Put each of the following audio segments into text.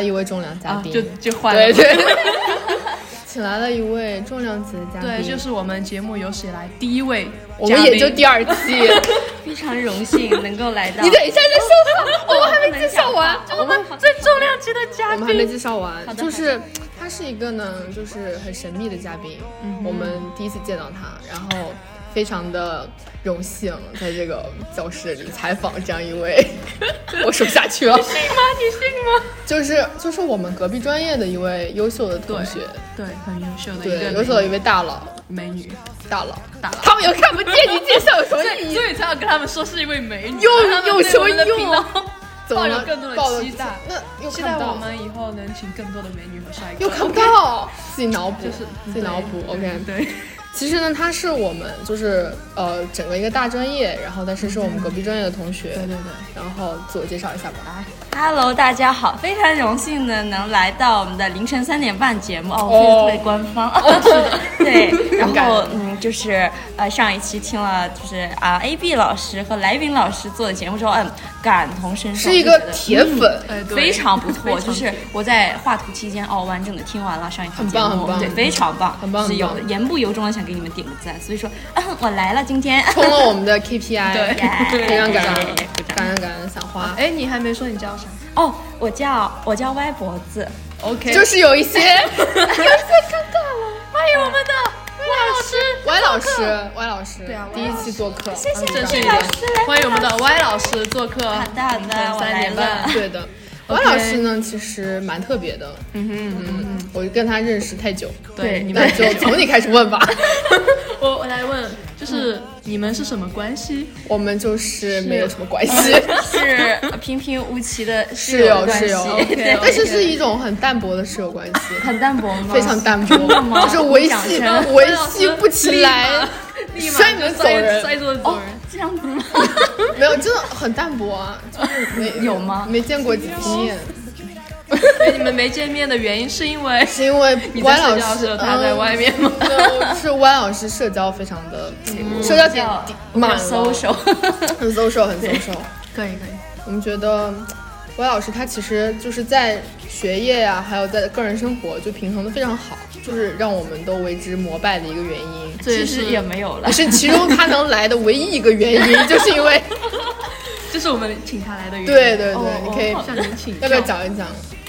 了一位重量嘉宾，就就换了。对对。请来了一位重量级的嘉宾，对，就是我们节目有史以来第一位，我们也就第二期，非常荣幸能够来到。你等一下再说话，我们还没介绍完，我们最重量级的嘉宾，我们还没介绍完，就是他是一个呢，就是很神秘的嘉宾，我们第一次见到他，然后。非常的荣幸在这个教室里采访这样一位，我说不下去了。你信吗？你信吗？就是就是我们隔壁专业的一位优秀的同学，对，很优秀的，对，优秀的一位大佬，美女，大佬，大佬。他们又看不见你介绍有什么 意义？所以才要跟他们说是一位美女。又有什 么用？抱有更多的期待，那期待我们以后能请更多的美女和帅哥。又看不到，自己脑补，就是自己脑补。OK，对。其实呢，他是我们就是呃整个一个大专业，然后但是是我们隔壁专业的同学。对对对。然后自我介绍一下吧。来，Hello，大家好，非常荣幸呢能来到我们的凌晨三点半节目哦，特别官方。是的。对，然后嗯，就是呃上一期听了就是啊 AB 老师和来宾老师做的节目之后，嗯，感同身受。是一个铁粉，非常不错。就是我在画图期间哦，完整的听完了上一期节目，对，非常棒，很棒，是有言不由衷的想。给你们点个赞，所以说我来了，今天 冲了我们的 KPI，对，非常感恩，感恩感恩小花。哎，你还没说你叫啥？哦，我叫我叫歪脖子，OK，就是有一些有些尴尬了。欢迎我们的歪老师，歪老师，歪老师，对啊，第一期做客，谢谢正式一点，欢迎我们的歪老师做客，好的好的，三点半，对的。王老师呢，其实蛮特别的。嗯哼嗯嗯，我跟他认识太久。对，你们就从你开始问吧。我我来问，就是你们是什么关系？我们就是没有什么关系，是平平无奇的室友室友。但是是一种很淡薄的室友关系，很淡薄吗？非常淡薄，就是维系维系不起来。摔门走人，摔桌子走人，这样子吗？没有，真的很淡薄啊，就是没 有吗？没见过几次面。你们没见面的原因是因为是因为歪老师他在外面吗？是歪老师社交非常的社交点满 social，很 social，很 social。可以可以，我们觉得歪老师他其实就是在学业呀，还有在个人生活就平衡的非常好。就是让我们都为之膜拜的一个原因，其实也没有了，也 是其中他能来的唯一一个原因，就是因为 这是我们请他来的原因。对对对，你可以向您请要不要讲一讲，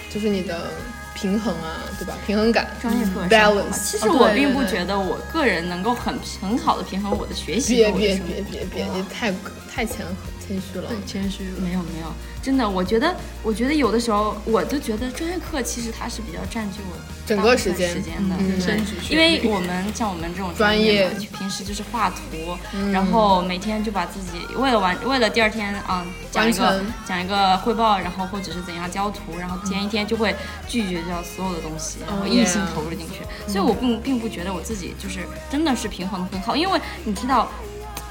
就是你的平衡啊，对吧？平衡感，专业课 balance。其实我并不觉得我个人能够很很好的平衡我的学习。别别别别别，你太太谦谦虚了，谦虚。没有没有。真的，我觉得，我觉得有的时候，我就觉得专业课其实它是比较占据我整个时间。时间的，对，因为我们像我们这种专业，平时就是画图，然后每天就把自己为了完，为了第二天啊讲一个讲一个汇报，然后或者是怎样交图，然后前一天就会拒绝掉所有的东西，然后一心投入进去，所以我并并不觉得我自己就是真的是平衡的很好，因为你知道。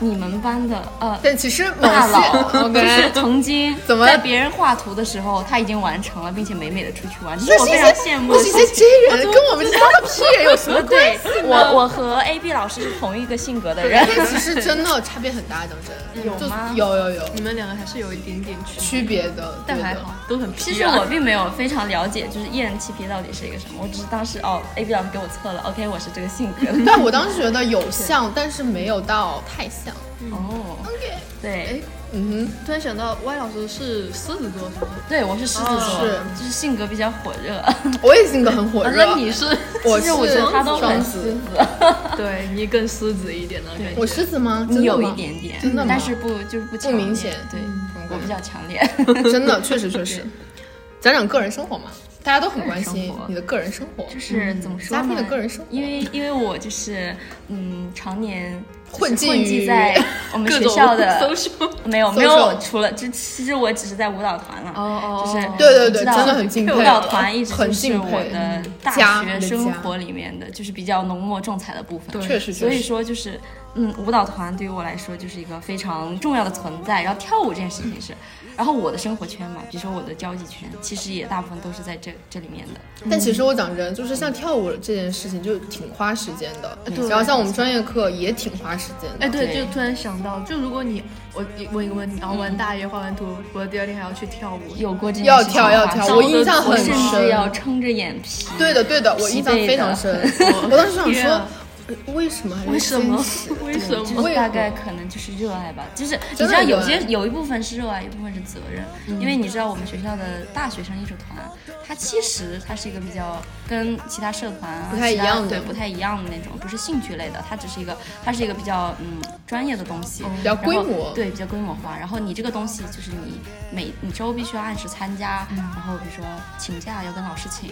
你们班的呃，但其实大佬 就是曾经 怎么在别人画图的时候，他已经完成了，并且美美的出去玩，这是我非常羡慕的。这些这人跟我们这个 屁有什么关系？我我和 A B 老师是同一个性格的人，其实真的差别很大，讲真，有吗？有有有，你们两个还是有一点点区别的，但还好都很。其实我并没有非常了解，就是 E N T P 到底是一个什么，我只是当时哦，A B 老师给我测了，OK，我是这个性格。但我当时觉得有像，但是没有到太像。哦，OK，对，嗯哼，突然想到歪老师是狮子座，是吗？对，我是狮子座，是，就是性格比较火热。我也性格很火热。那你是？我是，我觉得他都很狮子。对你更狮子一点的感觉。我狮子吗？你有一点点，真的但是不就是不不明显。对，我比较强烈。真的，确实确实。讲讲个人生活嘛。大家都很关心你的个人生活，就是怎么说呢？嘉宾的个人生活，因为因为我就是嗯，常年混迹在 我们学校的 没有没有，除了这其实我只是在舞蹈团了，哦哦，就是对对对，真的很敬佩，舞蹈团一直是我的大学生活里面的就是比较浓墨重彩的部分，确实，所以说就是嗯，舞蹈团对于我来说就是一个非常重要的存在，然后跳舞这件事情是。然后我的生活圈嘛，比如说我的交际圈，其实也大部分都是在这这里面的。但其实我讲真，就是像跳舞这件事情，就挺花时间的。对然后像我们专业课也挺花时间的。哎，对，就突然想到，就如果你我问一个问题，然后玩大爷画完图，我第二天还要去跳舞，有过这件要事情跳要跳我印象很甚至深要撑着眼皮。对的，对的，我印象非常深。我当时想说 为什么？为什么？为什就是么？为何大概可能就是热爱吧，就是你知道有些有一部分是热爱，一部分是责任，因为你知道我们学校的大学生艺术团，它其实它是一个比较跟其他社团啊不太一其他样的对不太一样的那种，不是兴趣类的，它只是一个它是一个比较嗯专业的东西，比较规然后模。对，比较规模化。然后你这个东西就是你每你周必须要按时参加，然后比如说请假要跟老师请，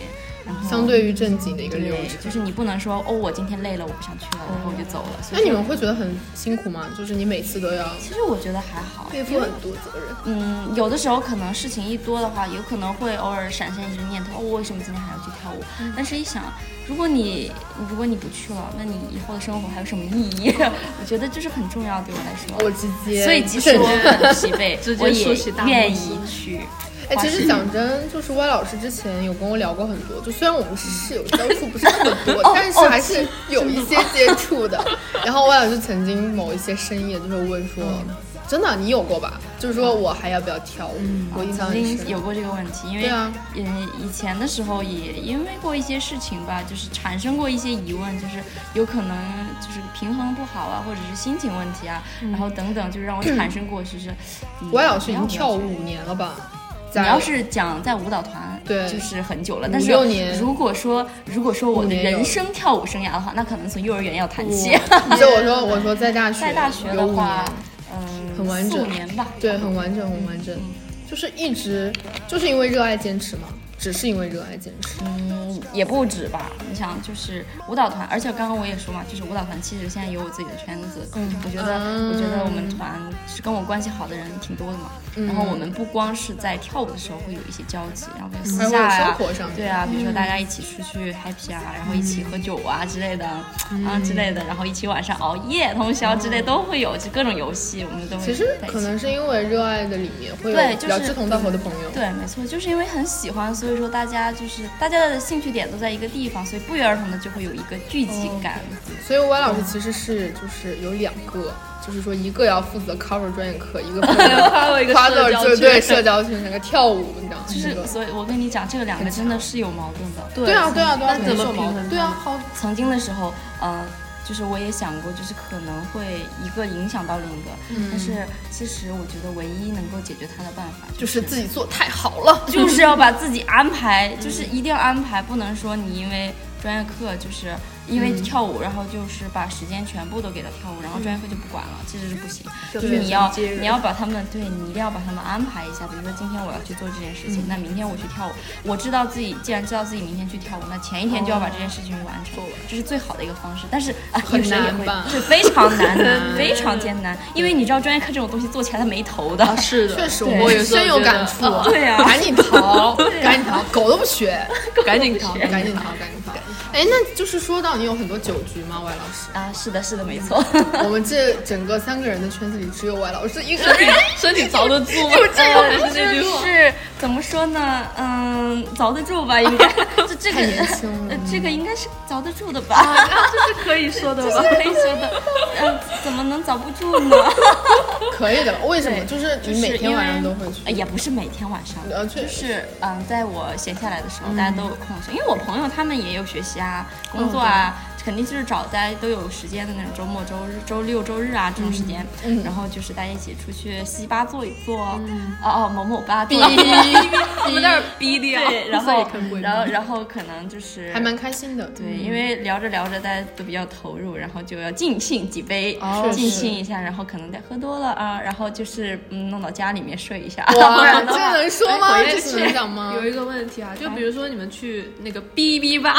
相对于正经的一个流对，程。就是你不能说哦我今天累了我不想去了，然后我就走了。所那你们会觉得很辛苦吗？就是你每次都要其实我觉得还好，背负很多责任。嗯，有的时候可能事情一多的话，有可能会偶尔闪现一个念头，哦，我为什么今天还要去跳舞？嗯但是一想，如果你如果你不去了，那你以后的生活还有什么意义？我觉得这是很重要，对我来说。我直接，所以即使我很疲惫 直，接我也愿意去。哎，其实讲真，就是歪老师之前有跟我聊过很多，就虽然我们是室友，交触不是那么多，哦 但是还是有一些接触的。然后歪老师曾经某一些深夜就会问说：“真的，你有过吧？就是说我还要不要跳舞？”我印象曾很有过这个问题，因为对啊嗯，以前的时候也因为过一些事情吧，就是产生过一些疑问，就是有可能就是平衡不好啊，或者是心情问题啊，然后等等，就是让我产生过，就是嗯歪老师已经跳舞五年了吧？在你要是讲在舞蹈团，对。就是很久了。但是如果说如果说我的人生跳舞生涯的话，那可能从幼儿园要谈起。所以我说我说在大学在大学的话年，嗯，很完整。四五年吧。对，很完整，很完整，就是一直就是因为热爱坚持嘛，只是因为热爱健身。嗯，也不止吧。你想，就是舞蹈团，而且刚刚我也说嘛，就是舞蹈团其实现在有我自己的圈子。嗯，我觉得，我觉得我们团是跟我关系好的人挺多的嘛。然后我们不光是在跳舞的时候会有一些交集，然后私下呀、生活上对啊，比如说大家一起出去 happy 啊，然后一起喝酒啊之类的，啊之类的，然后一起晚上熬夜通宵之类都会有，就各种游戏我们都会其实可能是因为热爱的里面会有比较志同道合的朋友。对，没错，就是因为很喜欢，所以说大家就是大家的兴趣点都在一个地方，所以不约而同的就会有一个聚集感。所以歪老师其实是就是有两个，就是说一个要负责 cover 专业课，一个负责 cover 一个社交圈对社交圈那个跳舞，你知道吗？就是，所以我跟你讲，这个两个真的是有矛盾的。对对啊对啊对啊，那怎么没错平衡？对啊，好，曾经的时候，呃，就是我也想过，就是可能会一个影响到另一个，但是其实我觉得唯一能够解决它的办法就是自己做太好了。就是要把自己安排，就是一定要安排，不能说你因为专业课就是因为跳舞，然后就是把时间全部都给他跳舞，然后专业课就不管了，其实是不行。就是你要你要把他们对你一定要把他们安排一下，比如说今天我要去做这件事情，那明天我去跳舞，我知道自己既然知道自己明天去跳舞，那前一天就要把这件事情完成，这是最好的一个方式。但是啊，很有时候也会是非常难的，非常艰难，因为你知道专业课这种东西做起来它没头的。是的，确实，对。我有深有感触。对啊。赶紧逃，赶紧逃，狗都不学，赶紧逃，赶紧逃，赶紧逃。哎，那就是说到你有很多酒局吗，歪老师？啊，是的，是的，没错。我们这整个三个人的圈子里，只有歪老师一个人。身体遭得住吗？呃还是那句话。是怎么说呢？嗯，遭得住吧，应该。这这个年轻了呃这个应该是遭得住的吧？啊这是可以说的吧？可以说的。嗯，怎么能遭不住呢？可以的，为什么？就是你每天晚上都会去呃，也不是每天晚上，就是嗯，在我闲下来的时候，大家都有空的时候，因为我朋友他们也有学习啊、工作啊，肯定就是找大家都有时间的那种周末、周日、周六、周日啊这种时间，然后就是大家一起出去西吧坐一坐，哦哦某某吧坐一坐，我们那儿逼掉，对，然 后然后然后可能就是还蛮开心的。对，因为聊着聊着大家都比较投入，然后就要尽兴几杯，哦尽是兴一下，然后可能再喝多了啊，然后就是嗯弄到家里面睡一下。哇，这能说吗？回这是能讲吗？有一个问题啊，就比如说你们去那个哔哔吧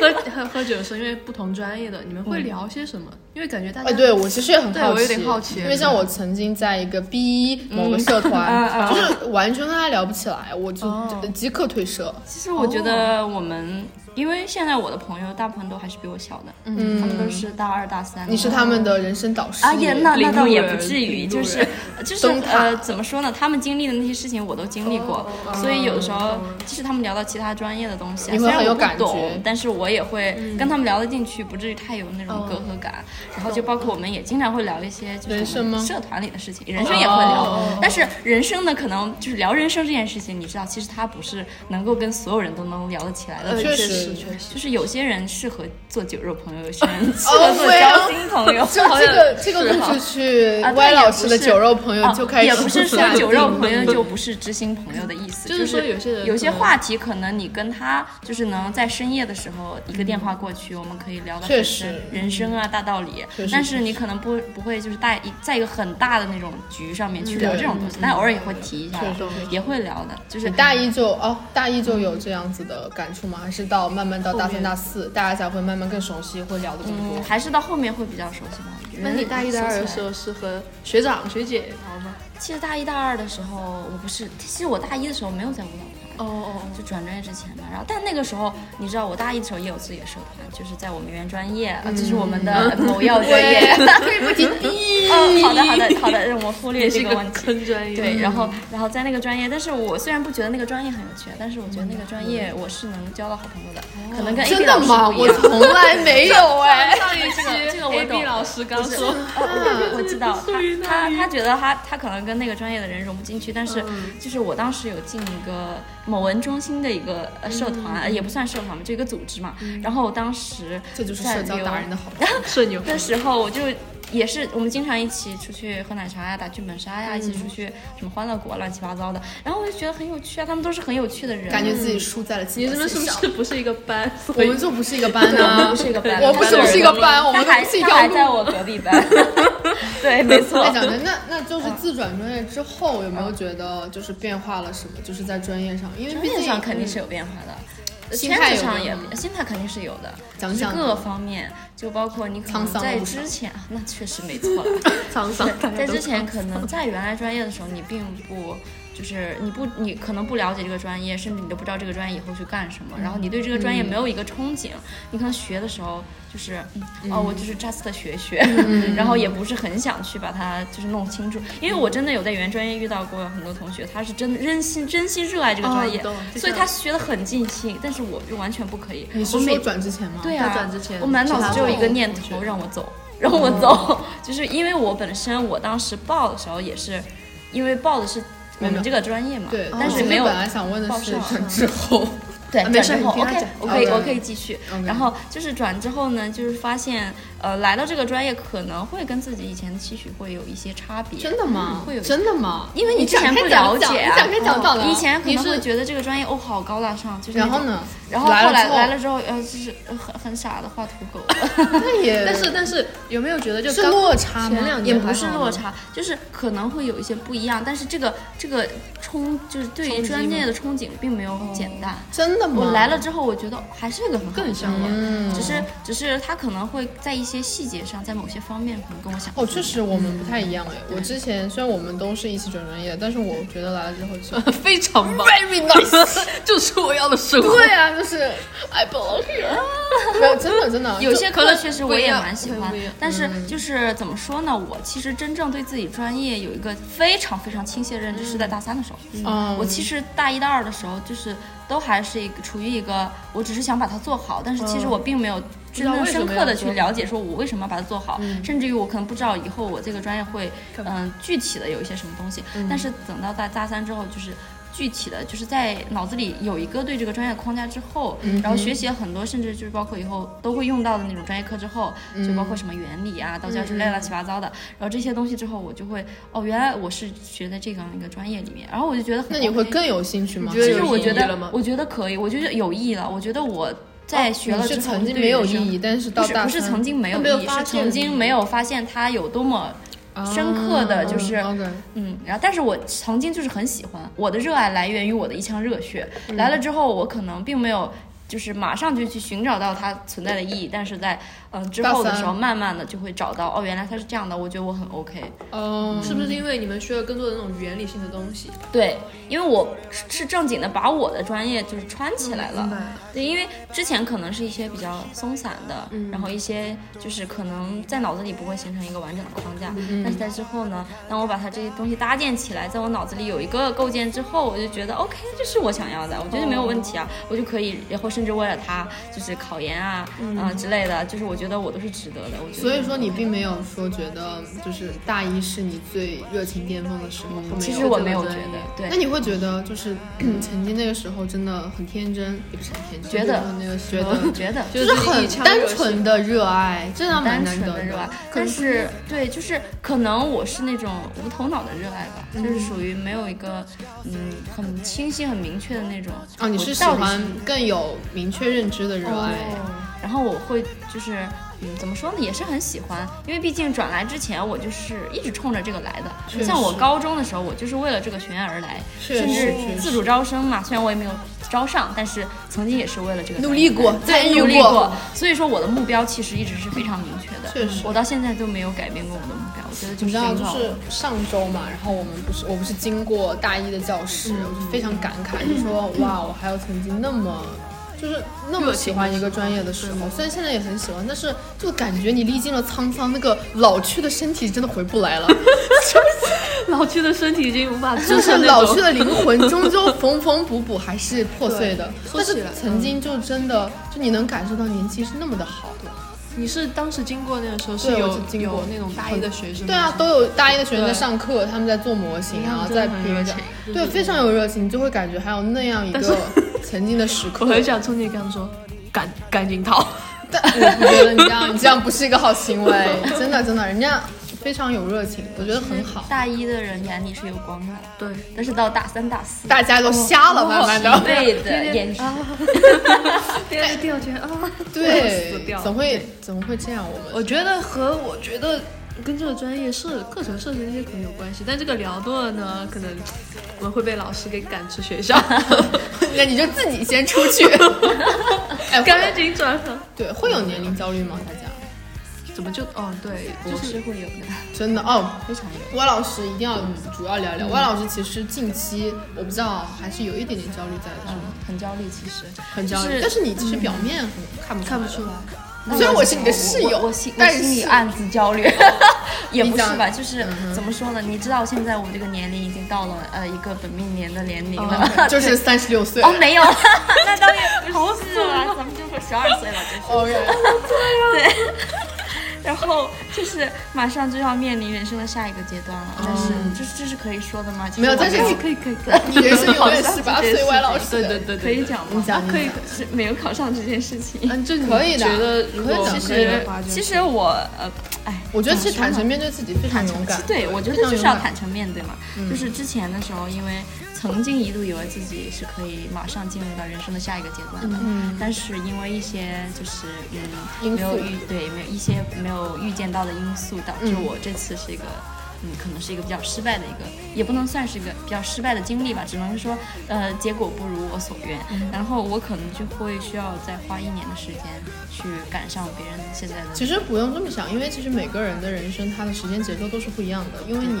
喝喝喝酒的时候，因为不同专业的，你们会聊些什么？因为感觉大家哎，对我其实也很好奇，我有点好奇。因为像我曾经在一个 B 某个社团，就是完全跟他聊不起来，我就哦。即刻退社。其实我觉得我们，因为现在我的朋友大部分都还是比我小的，嗯，他们都是大二大三的。你是他们的人生导师啊，也那那倒也不至于，就是就是呃，怎么说呢？他们经历的那些事情我都经历过，所以有的时候即使他们聊到其他专业的东西，虽然我不懂，但是我也会跟他们聊得进去，不至于太有那种隔阂感。然后就包括我们也经常会聊一些就是社团里的事情，人生也会聊。但是人生呢，可能就是聊人生这件事情，你知道，其实它不是能够跟所有人都能聊得起来的。确实，确实，就是有些人适合做酒肉朋友，有些人适合做交心朋友。就这个这个故事去歪老师的酒肉朋友就开始。也不是说 酒肉朋友就不是知心朋友的意思，就是说有些人有些话题可能你跟他就是能在深夜的时候一个电话过去，我们可以聊得很深，人生啊大道理。但是你可能不不会就是大一在一个很大的那种局上面去聊这种东西，但偶尔也会提一下，也会聊的。就是大一就哦，大一就有这样子的感触吗？还是到慢慢到大三大四，大家才会慢慢更熟悉，会聊的更多？还是到后面会比较熟悉吧？那你大一、大二的时候是和学长学姐聊吗？其实大一、大二的时候，我不是，其实我大一的时候没有在舞蹈。哦哦，就转专业之前嘛，然后但那个时候，你知道我大一的时候也有自己的社团，就是在我们原专业，就是我们的某药专 业，可以不提。哦，好的好的好的，让我忽略这个问题。专业。对，然后然后在那个专业，但是我虽然不觉得那个专业很有趣，但是我觉得那个专业我是能交到好朋友的，可能跟 A B 老师不一样。我从来没有 哎，上一老师刚说，我知道 他他他觉得他他可能跟那个专业的人融不进去，但是就是我当时有进一个。某文中心的一个社团，也不算社团嘛，就一个组织嘛。然后我当时这就是社交达人的好 社牛的时候，我就。也是，我们经常一起出去喝奶茶呀，打剧本杀呀，一起出去什么欢乐国，乱七八糟的。然后我就觉得很有趣啊，他们都是很有趣的人，感觉自己输在了。你们是不是不是一个班？我们就不是一个班啊，不是一个班。我不是不是一个班，我们还还在我隔壁班。对，没错。讲的那那就是自转专业之后，有没有觉得就是变化了什么？就是在专业上，因为毕竟上肯定是有变化的。心态上也，心态肯定是有的，就是各方面，就包括你可能在之前，那确实没错了。沧桑，在之前可能在原来专业的时候，你并不。就是你不，你可能不了解这个专业，甚至你都不知道这个专业以后去干什么。然后你对这个专业没有一个憧憬，你可能学的时候就是，哦，我就是 just 学学，然后也不是很想去把它就是弄清楚。因为我真的有在原专业遇到过很多同学，他是真真心真心热爱这个专业，所以他学的很尽兴。但是我就完全不可以。你是说转之前吗？对啊，转之前我满脑子只有一个念头，让我走，让我走。就是因为我本身我当时报的时候也是，因为报的是。我们这个专业嘛，对，但是没有。本来想问的是转之后，对，转之后，OK，我可以，我可以继续。然后就是转之后呢，就是发现。呃，来到这个专业可能会跟自己以前的期许会有一些差别。真的吗？会有真的吗？因为你之前不了解啊。你以前可能会觉得这个专业哦好高大上，就是。然后呢？然后后来来了之后，呃，就是很很傻的画土狗。那也。但是但是有没有觉得就是落差吗？也不是落差，就是可能会有一些不一样。但是这个这个憧就是对于专业的憧憬并没有简单。真的吗？我来了之后，我觉得还是一个很更向往。只是只是他可能会在一。些细节上，在某些方面可能跟我想哦，确实我们不太一样哎。我之前虽然我们都是一起转专业，但是我觉得来了之后就 非常棒，very nice，就是我要的生活。对啊，就是 I belong here。没有，真的真的，有些可乐确实我也蛮喜欢，但是就是怎么说呢？我其实真正对自己专业有一个非常非常清晰的认知，是在大三的时候。嗯，我其实大一、大二的时候，就是都还是一个处于一个，我只是想把它做好，但是其实我并没有。真正深刻的去了解，说我为什么要把它做好，甚至于我可能不知道以后我这个专业会，嗯，具体的有一些什么东西。但是等到大大三之后，就是具体的就是在脑子里有一个对这个专业框架之后，然后学习了很多，甚至就是包括以后都会用到的那种专业课之后，就包括什么原理啊、道教之类乱七八糟的。然后这些东西之后，我就会哦，原来我是学在这样一个专业里面，然后我就觉得那你会更有兴趣吗？其实我觉得，我觉得可以，我觉得有意义了。我觉得我。在学了之后，曾经没有意义，但是到大不是曾经没有意义，是曾经没有发现它有多么深刻的就是，嗯，然后但是我曾经就是很喜欢，我的热爱来源于我的一腔热血，来了之后我可能并没有就是马上就去寻找到它存在的意义，但是在嗯之后的时候，慢慢的就会找到哦，原来它是这样的，我觉得我很 OK。哦，是不是因为你们学了更多的那种原理性的东西？对，因为我是正经的把我的专业就是穿起来了。对，因为之前可能是一些比较松散的，然后一些就是可能在脑子里不会形成一个完整的框架，但是在之后呢，当我把它这些东西搭建起来，在我脑子里有一个构建之后，我就觉得 OK，这是我想要的，我觉得没有问题啊，我就可以然后甚至为了它，就是考研啊，嗯之类的，就是我觉得我都是值得的。我觉得。所以说你并没有说觉得就是大一是你最热情巅峰的时候。其实我没有觉得，对。那你会觉得就是 曾经那个时候真的很天真，也不是很天真，觉得那个觉得觉得就是很单纯的热爱，真的单纯的热爱。但是对，就是可能我是那种无头脑的热爱吧，就是属于没有一个嗯很清晰、很明确的那种。哦，你是喜欢更有明确认知的热爱。然后我会就是，嗯，怎么说呢，也是很喜欢，因为毕竟转来之前我就是一直冲着这个来的。像我高中的时候，我就是为了这个学院而来，甚至自主招生嘛。虽然我也没有招上，但是曾经也是为了这个努力过，再努力过。所以说我的目标其实一直是非常明确的。确实，我到现在都没有改变过我的目标。我觉得就是你知道，就是上周嘛，然后我们不是我不是经过大一的教室，我就非常感慨，就说哇，我还有曾经那么。就是那么喜欢一个专业的时候，虽然现在也很喜欢，但是就感觉你历经了沧桑，那个老去的身体真的回不来了。老去的身体已经无法，就是老去的灵魂终究缝缝补补还是破碎的。但是曾经就真的，就你能感受到年轻是那么的好。你是当时经过那个时候是有有那种大一的学生？对啊，都有大一的学生在上课，他们在做模型，然后在评讲，对，非常有热情，你就会感觉还有那样一个。曾经的时刻，我很想冲你跟他说，赶赶紧逃。但我不觉得你这样，你这样不是一个好行为。真的真的，人家非常有热情，我觉得很好。大一的人眼里是有光的，对。但是到大三、大四，大家都瞎了，慢慢的。对的，眼神。对，掉圈啊！对，怎么会怎么会这样？我们我觉得和我觉得。跟这个专业设课程设置那些可能有关系，但这个聊多了呢，可能我们会被老师给赶出学校。那你就自己先出去，赶紧转行。对，会有年龄焦虑吗？大家？怎么就哦？对，就是会有的。真的哦，非常有。歪老师一定要主要聊聊。歪老师其实近期我不知道，还是有一点点焦虑在的，是吗？很焦虑，其实很焦虑。但是你其实表面很看不看不出来。虽然我是你的室友，我心我心里暗自焦虑，也不是吧？就是怎么说呢？你知道现在我这个年龄已经到了呃一个本命年的年龄了，就是三十六岁哦，没有，那倒也不是啊，咱们就说十二岁了，就是，对。然后就是马上就要面临人生的下一个阶段了，但是这是这是可以说的吗？没有，但是可以可以可以。你人生永远十八岁，歪老师。对对对，可以讲吗？讲可以是没有考上这件事情。嗯，这可以的。觉得如果其实其实我呃，哎，我觉得其实坦诚面对自己非常勇敢。对，我觉得就是要坦诚面对嘛。就是之前的时候，因为。曾经一度以为自己是可以马上进入到人生的下一个阶段的，但是因为一些就是嗯没有遇对没有一些没有预见到的因素，导致我这次是一个嗯可能是一个比较失败的一个，也不能算是一个比较失败的经历吧，只能说呃结果不如我所愿，然后我可能就会需要再花一年的时间去赶上别人现在的。其实不用这么想，因为其实每个人的人生他的时间节奏都是不一样的，因为你。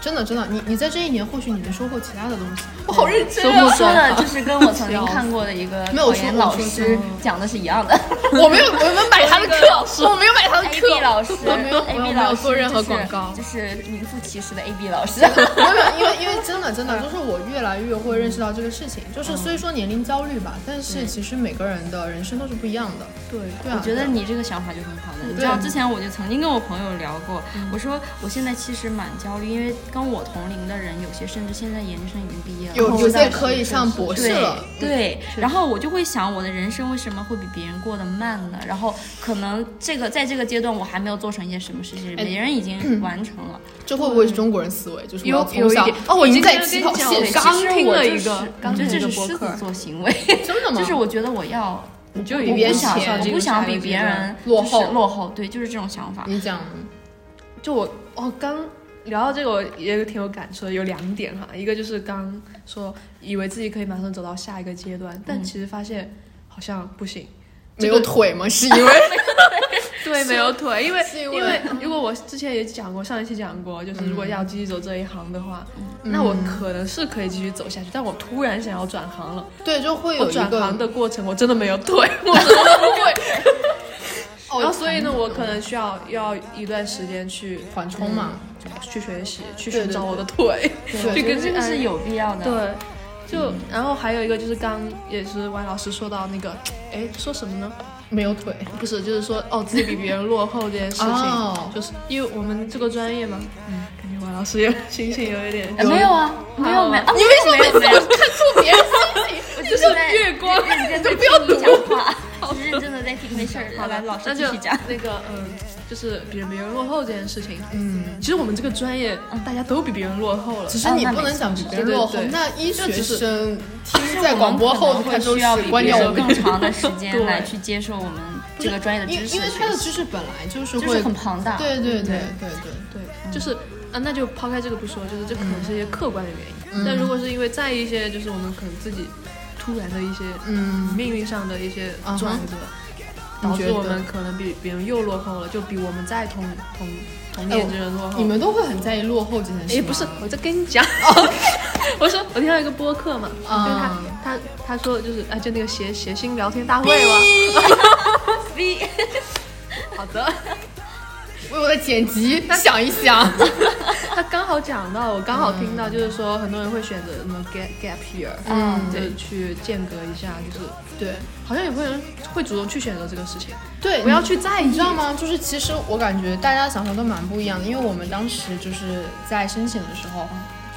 真的真的，你你在这一年或许你能收获其他的东西。我好认真啊！说的就是跟我曾经 看过的一个考研老师讲的是一样的。我没有，我没有买他的课，我没有买他的课。A B 老师，我没有，我没有做任何广告，就是名副其实的 A B 老师。没有，因为因为真 的真的，就是我越来越会认识到这个事情，就是虽说年龄焦虑吧，但是其实每个人的人生都是不一样的。对，对啊。我觉得你这个想法就很好的。你知道之前我就曾经跟我朋友聊过，我说我现在其实蛮焦虑，因为跟我同龄。的人有些甚至现在研究生已经毕业了，有有些可以上博士了。对，然后我就会想，我的人生为什么会比别人过得慢呢？然后可能这个在这个阶段我还没有做成一些什么事情，别人已经完成了。这会不会是中国人思维？就是有有一点哦，我已经在起跑线刚听了一个，刚这是狮子座行为，真的吗？就是我觉得我要，你就比别人想，我不想比别人落后落后，对，就是这种想法。你讲，就我哦刚。聊到这个，我也挺有感触的，有两点哈，一个就是刚说以为自己可以马上走到下一个阶段，但其实发现好像不行。没有腿吗？是因为对没有腿，因为因为如果我之前也讲过，上一期讲过，就是如果要继续走这一行的话，那我可能是可以继续走下去，但我突然想要转行了，对，就会有转行的过程我真的没有腿，我什么都不会。哦然后所以呢，我可能需要要一段时间去缓冲嘛。去学习，去寻找我的腿，对跟这个是有必要的。对。就然后还有一个就是刚也是王老师说到那个，哎，说什么呢？没有腿，不是，就是说哦自己比别人落后这件事情，哦就是因为我们这个专业嘛，嗯，感觉王老师也 心情有一点，呃没有啊，没有没有，你为什么每次 看错别人心情？我就是在月光认真的听你讲话，就是认真的在听，没事儿。好来，老师那就继续讲。那个嗯，就是比人别人落后这件事情，嗯，其实我们这个专业大家都比别人落后了，只是你不能讲比别人落后那医学生听是在广播后，他需要比别人掉更长的 时间对。来去接受我们这个专业的知识，因因为他的知识本来就是会很庞大。对对对对对对，就是啊，那就抛开这个不说，就是这可能是一些客观的原因。嗯。但如果是因为在一些，就是我们可能自己突然的一些嗯，命运上的一些转折，导致我们可能比别人又落后了，就比我们再同同同年纪人落后。你们都会很在意落后这件事吗？哎，不是，我在跟你讲 我说我听到一个播客嘛，就是他啊他他说就是啊，就那个谐谐星聊天大会嘛。好的，为我的剪辑 想一想。他刚好讲到，我刚好听到，就是说很多人会选择什么 gap gap year，嗯对去间隔一下，就是对好像有些人会主动去选择这个事情，对，不要去在意，你知道？吗？就是其实我感觉大家想法都蛮不一样的，因为我们当时就是在申请的时候，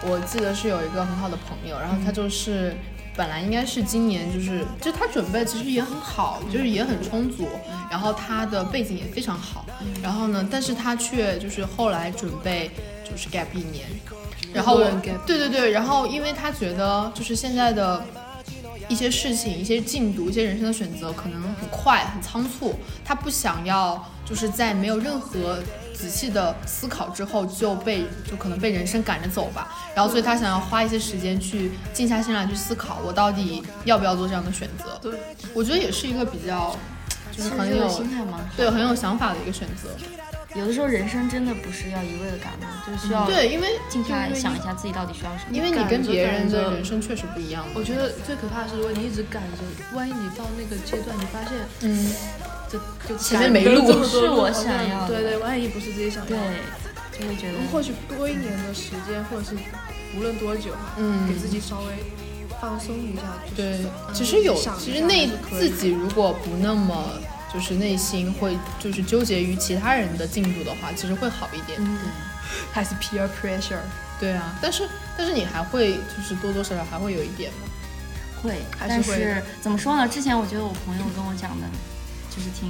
我记得是有一个很好的朋友，然后他就是。本来应该是今年，就是就他准备其实也很好，就是也很充足，然后他的背景也非常好，然后呢，但是他却就是后来准备就是 gap 一年，然后对对对，然后因为他觉得就是现在的一些事情、一些进度、一些人生的选择可能很快、很仓促，他不想要就是在没有任何仔细的思考之后就被就可能被人生赶着走吧，然后所以他想要花一些时间去静下心来去思考，我到底要不要做这样的选择。对，我觉得也是一个比较就是很有心态蛮好。对很有想法的一个选择。有的时候人生真的不是要一味的赶路，就是需要对，因为静下来想一下自己到底需要什么。因为你跟别人的人生确实不一样。我觉得最可怕的是，如果你一直赶着，万一你到那个阶段，你发现嗯，这就前面没路赶了这么多是我想要的对对，万一不是自己想要的，，就会觉得或许多一年的时间，或者是无论多久，嗯给自己稍微放松一下。就是对，嗯其实有，其实内自己如果不那么就是内心会就是纠结于其他人的进度的话，其实会好一点。嗯，还是 peer pressure，对啊，但是但是你还会就是多多少少还会有一点吗。会，还是会但是怎么说呢？之前我觉得我朋友跟我讲的，就是挺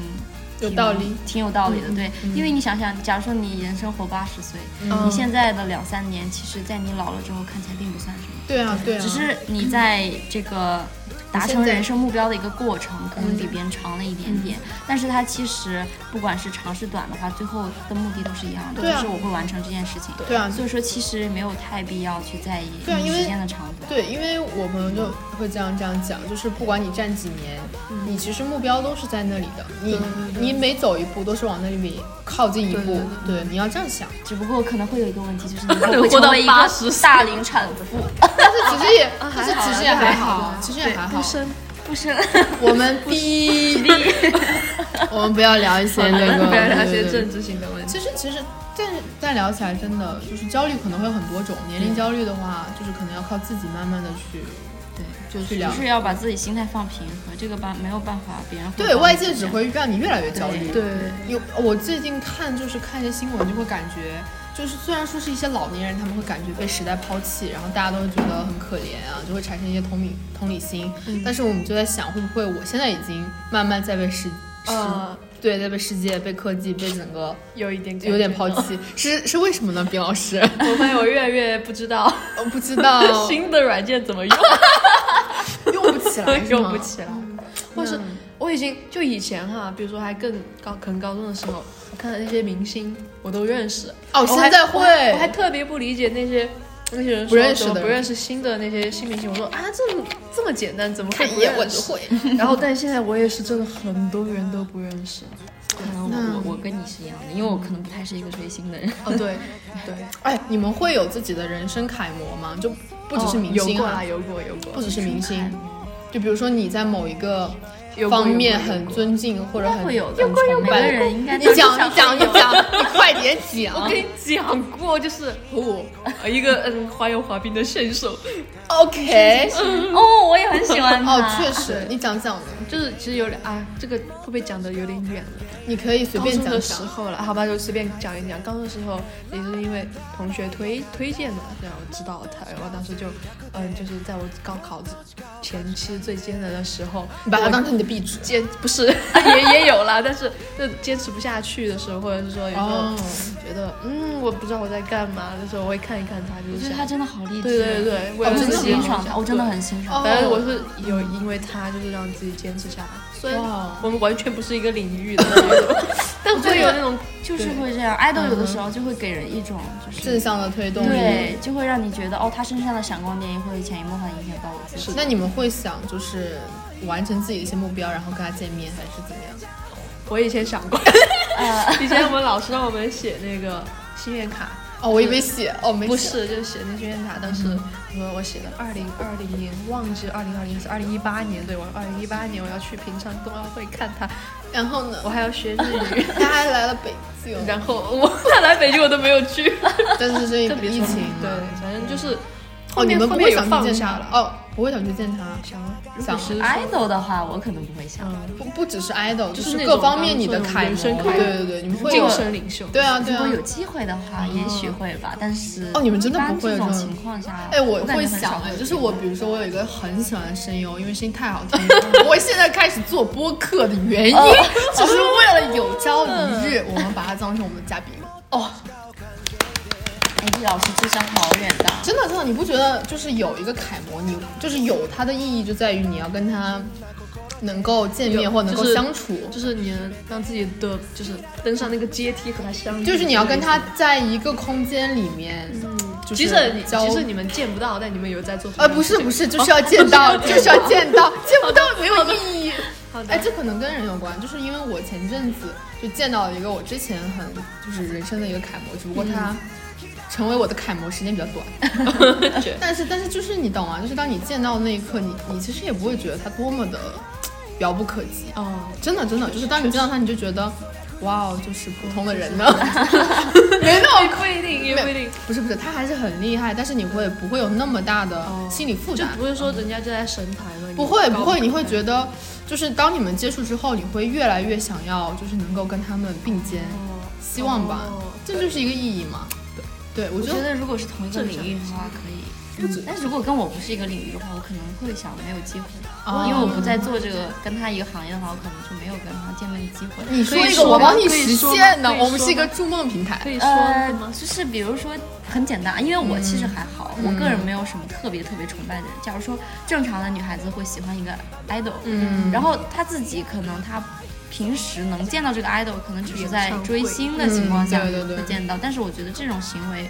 挺有道理挺有道理的。嗯对，嗯因为你想想，假如说你人生活八十岁，嗯你现在的两三年，其实在你老了之后看起来并不算什么，对啊，对啊，只是你在这个达成人生目标的一个过程，可能比嗯别人长了一点点。但是它其实不管是长是短的话，最后的目的都是一样的，对啊就是我会完成这件事情。对啊，所以说其实没有太必要去在意时间的长短。对，因为我朋友就会这样这样讲，就是不管你站几年，你其实目标都是在那里的，你你每走一步都是往那里面靠近一步，对，你要这样想。只不过可能会有一个问题，就是你会成为一个大龄产妇，但是其实也，但还好是其实也还还好，其实也还好不。生不深？我们逼，我们不要聊一些那个，不要聊一些政治性的问题。其实其实，但是但聊起来，真的就是焦虑可能会有很多种。年龄焦虑的话，就是可能要靠自己慢慢的去，对，就去聊就。是要把自己心态放平和，这个办没有办法，别人会对外界只会让你越来越焦虑。对，有我最近看就是看一些新闻，就会感觉。就是虽然说是一些老年人，他们会感觉被时代抛弃，然后大家都会觉得很可怜啊，就会产生一些同理同理心。但是我们就在想，会不会我现在已经慢慢在被世世、呃，对在被世界、被科技、被整个有一点有点抛。弃，是是为什么呢？冰老师，我发现我越来越不知道我不知道，新的软件怎么用，用不起来，用不起来。或是我已经就以前哈，比如说还更高，可能高中的时候，我看的那些明星我都认识。哦，我还现在我还我还，特别不理解那些那些人不认识的不认识新的那些新明星，我说啊，这么这么简单，怎么会看一眼不认识我就会。然后，但现在我也是真的很多人都不认识。可能我我我跟你是一样的，因为我可能不太是一个追星的人。哦，对对，哎，你们会有自己的人生楷模吗？就不只是明星啊、有过，有过有过不。只是明星，就比如说你在某一个方面很尊敬或者很会有的，很崇每拜的人应该你讲你讲你讲，你快点讲。我跟你讲过，就是我 一个嗯花样滑冰的选手，OK，哦，我也很喜欢他。哦，确实，你讲讲，就是其实有点啊，这个会不会讲的有点远了？你可以随便讲的时。候了，好吧，就随便讲一讲。高中的时候也是因为同学推推荐的，然后知道他，然后当时就，嗯，就是在我高考前期最艰难的时候，你把它当成你的壁纸。坚不是也也有了，但是就坚持不下去的时候，或者是说有时候哦觉得嗯我不知道我在干嘛的时候，我会看一看他，就是我觉得他真的好励志。对对对，我我真的也是欣赏他，我真的很欣赏。哦反正我是有因为他就是让自己坚持下来，虽然哇我们完全不是一个领域的那种，但会有那种就是会这样，idol 有的时候就会给人一种就是正向的推动力。对，就会让你觉得哦，他身上的闪光点也会潜移默化影响到我自己。那你们会想就是完成自己的一些目标，然后跟他见面，还是怎么样？我以前想过，以前我们老师让我们写那个心愿卡，哦，我以为写，哦，没不。是就是写那心愿卡，当时我我写的二零二零年，忘记二零二零是二零一八年，对我二零一八年我要去平昌冬奥会看他，然后呢？我？还要学日语，他还来了北京，然后我 他来北京我都没有去，但是是因特别说为疫情对嘛。，反正就是哦，你们不会想去见他了，哦，不会想去见他。想啊想只是说 idol 的话，我可能不会想。嗯，不不只是 idol，就是就是各方面你的刚刚说楷模。的人生楷模对对对，你们会精有神领袖，对啊对啊如果。有机会的话，也许会吧，但是哦你们真的不会有这种这种情况下，哎，我会想哎，就是我，比如说我有一个很喜欢的声优，因为声音太好听了，我现在开始做播客的原因，只是为了有朝一日我们把他当成我们的嘉宾。哦，老师智商好远大。真的真的，你不觉得就是有一个楷模，你就是有它的意义，就在于你要跟他能够见面或能够相处，就是你能让自己的就是登上那个阶梯和他相遇，就是你要跟他在一个空间里面，就是即使你交即使你们见不到，但你们有在做。呃，不是不是，就是要见到，就是要见到，见不到没有意义。好的哎，这可能跟人有关，就是因为我前阵子就见到了一个我之前很就是人生的一个楷模，只不过他成为我的楷模时间比较短。但是但是就是你懂吗？就是当你见到那一刻，你你其实也不会觉得他多么的遥不可及。哦，真的真的，就是当你见到他，你就觉得，哇哦，就是普通的人呢，没那么也不一定，也不一定。不是不是，他还是很厉害，但是你会不会有那么大的哦心理负就担？不是说人家就在神台了，你不会不会，你会觉得就是当你们接触之后，你会越来越想要就是能够跟他们并肩，哦希望吧哦，这就是一个意义嘛。对，我我觉觉得得如果是同一个领域的话，可以。但是如果跟我不是一个领域的话，我可能会想没有机会，哦因为我不再做这个跟他一个行业的话，我可能就没有跟他见面的机会。你说一个，我帮你实现呢。我们是一个筑梦平台可。以说呃，？就是比如说很简单，因为我其实还好，嗯我个人没有什么特别特别崇拜的人。假如说正常的女孩子会喜欢一个 idol，嗯然后她自己可能她平时能见到这个 idol，可能只是在追星的情况下会见到，但是我觉得这种行为。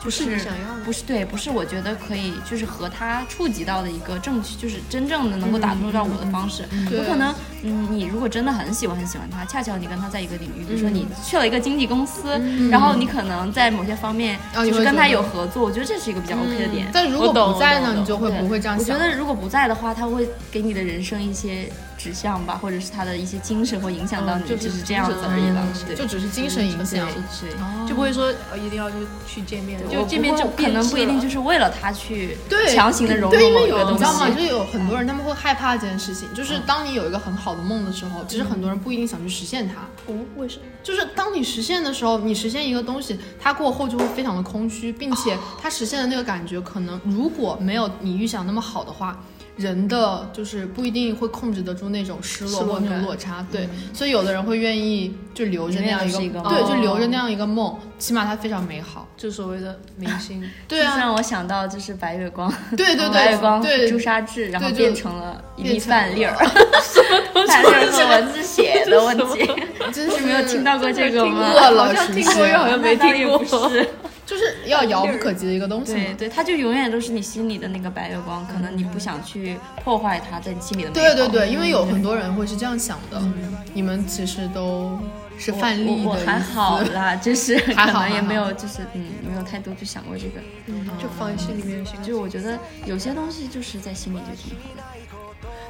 就不是你想要的不是对，不是我觉得可以，就是和他触及到的一个正确，就是真正的能够打动到我的方式。对有可能，嗯，你如果真的很喜欢很喜欢他，恰巧你跟他在一个领域，比如说你去了一个经纪公司，然后你可能在某些方面就是跟他有合作，我觉得这是一个比较 OK 的点。但如果不在呢，你就会不会这样想我觉？得如果不在的话，他会给你的人生一些指向吧，或者是他的一些精神会影响到你，嗯就就是是这样子而已了。对，就只是精神影响。对。就不会说呃一定要就去见面，就见面就可能不一定就就是为了他去，强行的融对，因为入某一个东有你知道吗？就是有很多人他们会害怕这件事情，就是当你有一个很好的梦的时候，其实很多人不一定想去实现它。哦，为什么？就是当你实现的时候，你实现一个东西，它过后就会非常的空虚，并且它实现的那个感觉，可能如果没有你预想那么好的话，人的就是不一定会控制得住那种失落或那种落差。对，所以有的人会愿意就留着那样一个，对，就留着那样一个梦，起码它非常美好。就所谓的明星，对啊，让我想到就是白月光，对对对。白月光对。朱砂痣，然后就变成了一粒饭粒儿，饭粒儿是文字写的问题，真是。没有听到过这个吗？饿了好像是不是听过又好像没听过。是。就是是要遥不可及的一个东西。对对，它就永远都是你心里的那个白月光，可能你不想去破坏它在你心里的。对对对，因为有很多人会是这样想的。你们其实都是范例的我 还好啦，就是可能也没有，就是嗯，没有太多去想过这个，就放在心里面就行。就我觉得有些东西就是在心里就挺好的。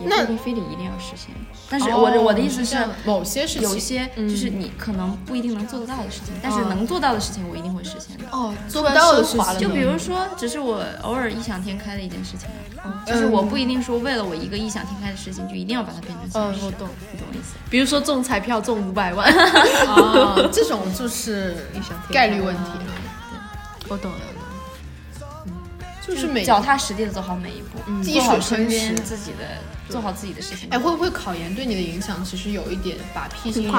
那非得一定要实现，但是我我的意思是，某些事情有些就是你可能不一定能做得到的事情，但是能做到的事情我一定会实现的。哦，做不到的事情，就比如说，只是我偶尔异想天开的一件事情，就是我不一定说为了我一个异想天开的事情，就一定要把它变成现实。我懂，你懂我意思？比如说中彩票中五百万，啊，这种就是概率问题。我懂了。就是每脚踏实地的走好每一步，做好身边自己的。做好自己的事情。哎，会不会考研对你的影响其实有一点，把 P 型人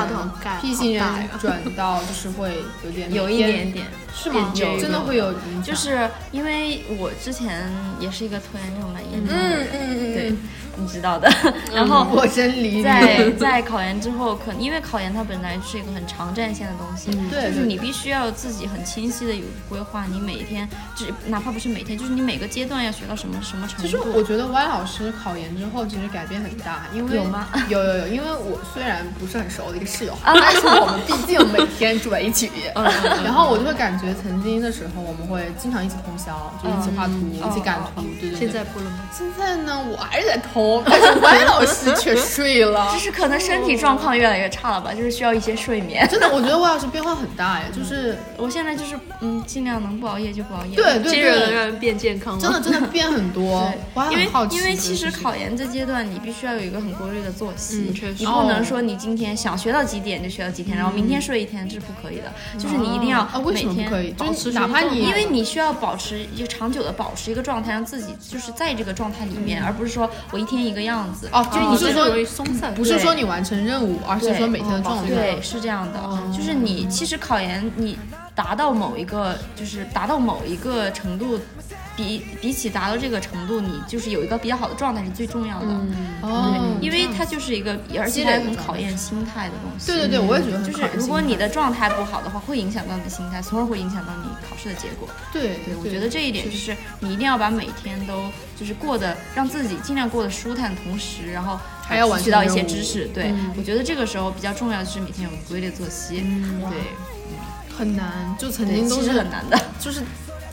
P 型人转到就是会有点 有一点点是吗？有真的会有影响，就是因为我之前也是一个拖延症蛮严重的人，嗯嗯嗯，对。你知道的，然后 我真理在在考研之后，可因为考研它本来是一个很长战线的东西，对，就是你必须要自己很清晰的有规划，你每一天，只哪怕不是每天，就是你每个阶段要学到什么什么程度。其实我觉得 Y 老师考研之后其实改变很大，因为有吗？有有有，因为我虽然不是很熟的一个室友，但是我们毕竟每天住在一起，然后我就会感觉曾经的时候我们会经常一起通宵，就一起画图，一起赶图，对对对。现在不了吗？现在呢，我还是在通，但是歪老师却睡了，就是可能身体状况越来越差了吧，就是需要一些睡眠。真的，我觉得歪老师变化很大呀，就是我现在就是嗯，尽量能不熬夜就不熬夜，对对对，能让人变健康，真的真的变很多。因为因为其实考研这阶段，你必须要有一个很规律的作息，你不能说你今天想学到几点就学到几点，然后明天睡一天，这是不可以的。就是你一定要每天可以？保持，哪怕你因为你需要保持一个长久的保持一个状态，让自己就是在这个状态里面，而不是说我一天一个样子。哦，就你是说松散，不是说你完成任务，而是说每天的状态。对，是这样的。就是你其实考研，你达到某一个，就是达到某一个程度。比比起达到这个程度，你就是有一个比较好的状态是最重要的，对，因为它就是一个，而且还很考验心态的东西。对对对，我也觉得，就是如果你的状态不好的话，会影响到你的心态，从而会影响到你考试的结果。对对，我觉得这一点就是你一定要把每天都就是过得让自己尽量过得舒坦，同时然后还要吸取到一些知识。对，我觉得这个时候比较重要的是每天有规律作息。对，很难，就曾经都是很难的，就是。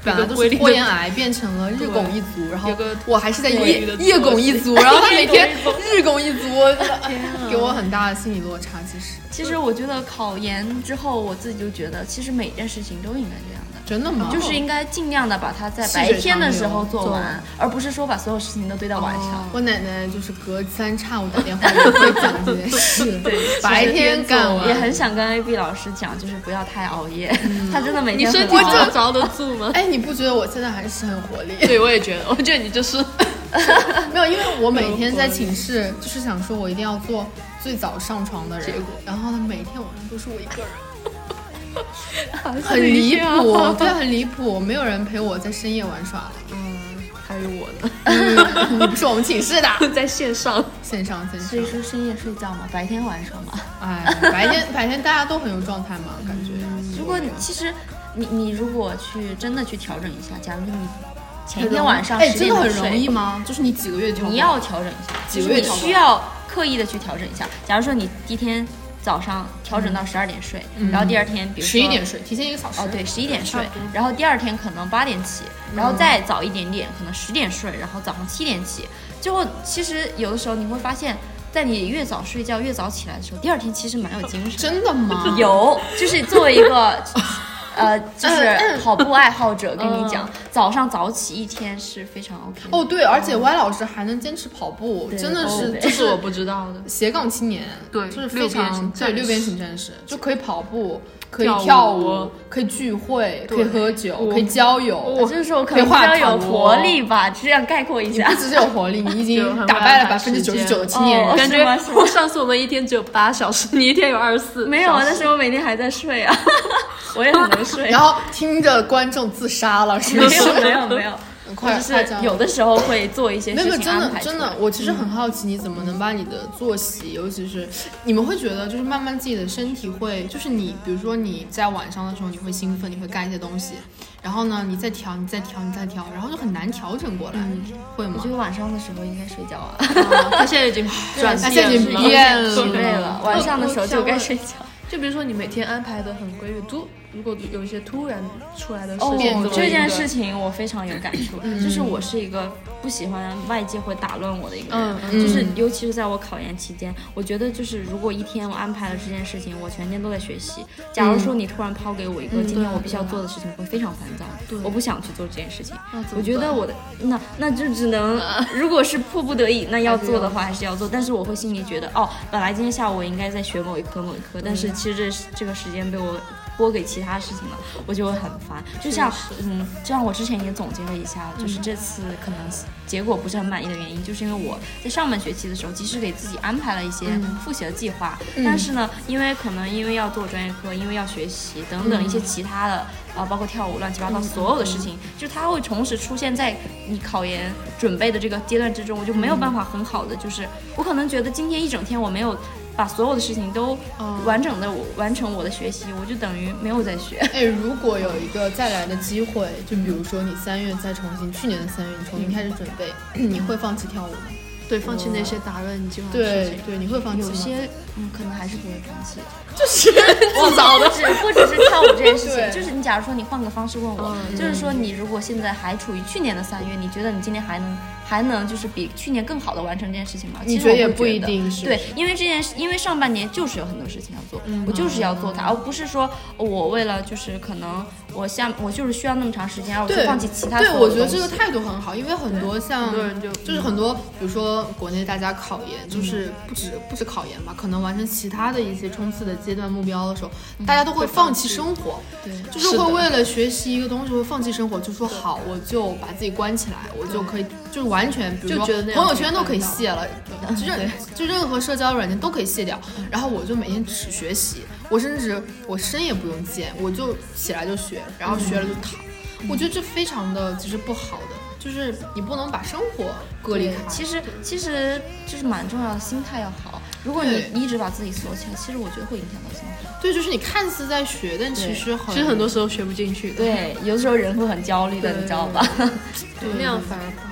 本来都是拖延癌，变成了日拱一卒，然后我还是在夜夜拱一卒，然后他每天 日拱一卒，给我很大的心理落差。其实，其实我觉得考研之后，我自己就觉得，其实每件事情都应该这样。真的吗？就是应该尽量的把它在白天的时候做完，而不是说把所有事情都堆到晚上。我奶奶就是隔三差五打电话会讲这件事，对，白天干完。也很想跟 A B 老师讲，就是不要太熬夜。他真的每天你身体能着得住吗？哎，你不觉得我现在还是很活力？对，我也觉得。我觉得你就是 没有，因为我每天在寝室就是想说，我一定要做最早上床的人。结果，然后呢，每天晚上都是我一个人。很离谱，对，很离谱，没有人陪我在深夜玩耍了。嗯，还有我呢。你不是我们寝室的，在线上，线上，线上。所以说深夜睡觉嘛，白天玩耍嘛。哎，白天 白天大家都很有状态嘛，感觉。如果你其实你你如果去真的去调整一下，假如你前一天晚上哎，真的很容易吗？就是你几个月你要调整一下，几个月你需要刻意的去调整一下。假如说你第一天。早上调整到十二点睡，然后第二天比如说十一点睡，提前一个小时。哦，对，十一点睡，然后第二天可能八点起，然后再早一点点，可能十点睡，然后早上七点起。最后其实有的时候你会发现，在你越早睡觉越早起来的时候，第二天其实蛮有精神。真的吗？有，就是作为一个。呃，就是跑步爱好者跟你讲，早上早起一天是非常 OK。哦，对，而且 Y 老师还能坚持跑步，真的是，这是我不知道的。斜杠青年，对，就是非常对六边形战士，就可以跑步，可以跳舞，可以聚会，可以喝酒，可以交友，我就是说可以比较有活力吧，这样概括一下。不只是有活力，你已经 打败了百分之九十九的青年人。感觉我上次我们一天只有八小时，你一天有二十四。没有啊，但是我每天还在睡啊。我也很能睡，然后听着观众自杀了，是没有没有没有，或者 是有的时候会做一些事情安排。真的，真的，我其实很好奇，你怎么能把你的作息，尤其是你们会觉得，就是慢慢自己的身体会，就是你，比如说你在晚上的时候，你会兴奋，你会干一些东西，然后呢，你再调，你再调，你再调，然后就很难调整过来，会吗？我觉得晚上的时候应该睡觉啊。他现在已经 转他现在已经变了，晚上的时候就该睡觉。就比如说你每天安排的很规律，都。如果有一些突然出来的事情，这件事情我非常有感触。就是我是一个不喜欢外界会打乱我的一个人，就是尤其是在我考研期间，我觉得就是如果一天我安排了这件事情，我全天都在学习。假如说你突然抛给我一个今天我必须要做的事情，会非常烦躁。我不想去做这件事情。我觉得我的那那就只能，如果是迫不得已那要做的话还是要做。但是我会心里觉得，哦，本来今天下午我应该在学某一科某一科，但是其实这这个时间被我。拨给其他事情了，我就会很烦。就像，嗯，就像我之前也总结了一下，就是这次可能结果不是很满意的原因，就是因为我在上半学期的时候，即使给自己安排了一些复习的计划，但是呢，因为可能因为要做专业课，因为要学习等等一些其他的，啊，包括跳舞乱七八糟所有的事情，就它会同时出现在你考研准备的这个阶段之中，我就没有办法很好的，就是我可能觉得今天一整天我没有。把所有的事情都完整的完成我的学习，我就等于没有在学。哎，如果有一个再来的机会，就比如说你三月再重新，去年的三月你重新开始准备，你会放弃跳舞吗？对，放弃那些打乱你计划的事情。对对，你会放弃有些嗯，可能还是不会放弃。就是自找的，只不只是跳舞这件事情，就是你假如说你换个方式问我，就是说你如果现在还处于去年的三月，你觉得你今年还能？还能就是比去年更好的完成这件事情吗？你觉得也不一定是。对，因为这件事，因为上半年就是有很多事情要做，我就是要做它，而不是说我为了就是可能我下我就是需要那么长时间，然后我就放弃其他。对，我觉得这个态度很好，因为很多像很多人就就是很多，比如说国内大家考研，就是不止不止考研吧，可能完成其他的一些冲刺的阶段目标的时候，大家都会放弃生活，对，就是会为了学习一个东西会放弃生活，就说好，我就把自己关起来，我就可以就是完。完全，比如说朋友圈都可以卸了，就任就任何社交软件都可以卸掉。然后我就每天只学习，我甚至我身也不用见，我就起来就学，然后学了就躺。我觉得这非常的其实不好的，就是你不能把生活隔离开。其实其实就是蛮重要的，心态要好。如果你一直把自己锁起来，其实我觉得会影响到心态。对，就是你看似在学，但其实其实很多时候学不进去。对，有的时候人会很焦虑的，你知道吧？对，那样反而不好。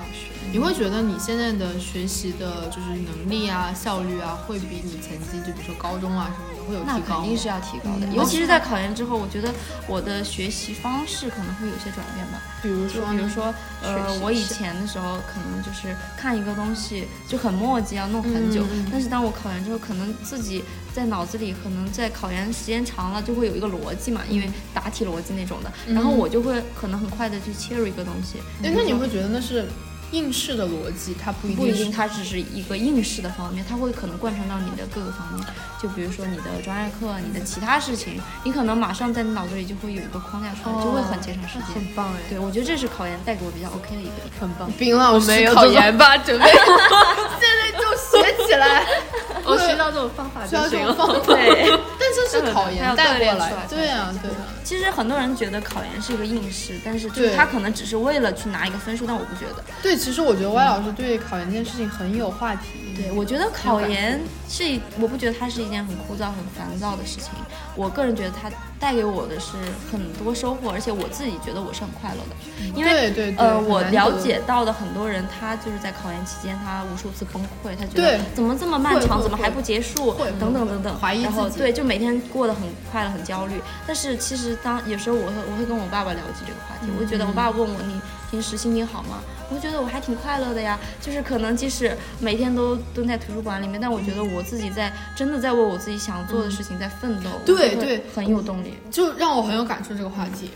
你会觉得你现在的学习的就是能力啊、效率啊，会比你曾经就比如说高中啊什么的会有提高？那肯定是要提高的，尤其是在考研之后，我觉得我的学习方式可能会有些转变吧。比如说，比如说，呃，我以前的时候可能就是看一个东西就很墨迹，要弄很久。但是当我考研之后，可能自己在脑子里可能在考研时间长了，就会有一个逻辑嘛，因为答题逻辑那种的，然后我就会可能很快的去切入一个东西。哎，那你会觉得那是？应试的逻辑，它不一定不一定，它只是一个应试的方面，它会可能贯穿到你的各个方面。就比如说你的专业课，你的其他事情，你可能马上在你脑子里就会有一个框架出来，就会很节省时间。很棒哎！对，我觉得这是考研带给我比较 OK 的一个很棒。冰老师考研吧，准备 现在就学起来。我学到这种方法就行了。对，但这是考研带过来。对啊，对啊。其实很多人觉得考研是一个应试，但是就是他可能只是为了去拿一个分数，但我不觉得。对，其实我觉得歪老师对考研这件事情很有话题。对，我觉得考研是，我不觉得它是一件很枯燥、很烦躁的事情。我个人觉得它带给我的是很多收获，而且我自己觉得我是很快乐的。因为呃，我了解到的很多人，他就是在考研期间，他无数次崩溃，他觉得怎么这么漫长，怎么还不结束，等等等等，怀疑然后对，就每天过得很快乐、很焦虑。但是其实当有时候我会我会跟我爸爸聊起这个话题，我就觉得我爸爸问我你。平时心情好吗？我就觉得我还挺快乐的呀。就是可能即使每天都蹲在图书馆里面，但我觉得我自己在真的在为我自己想做的事情在奋斗。对对，很有动力。就让我很有感触这个话题。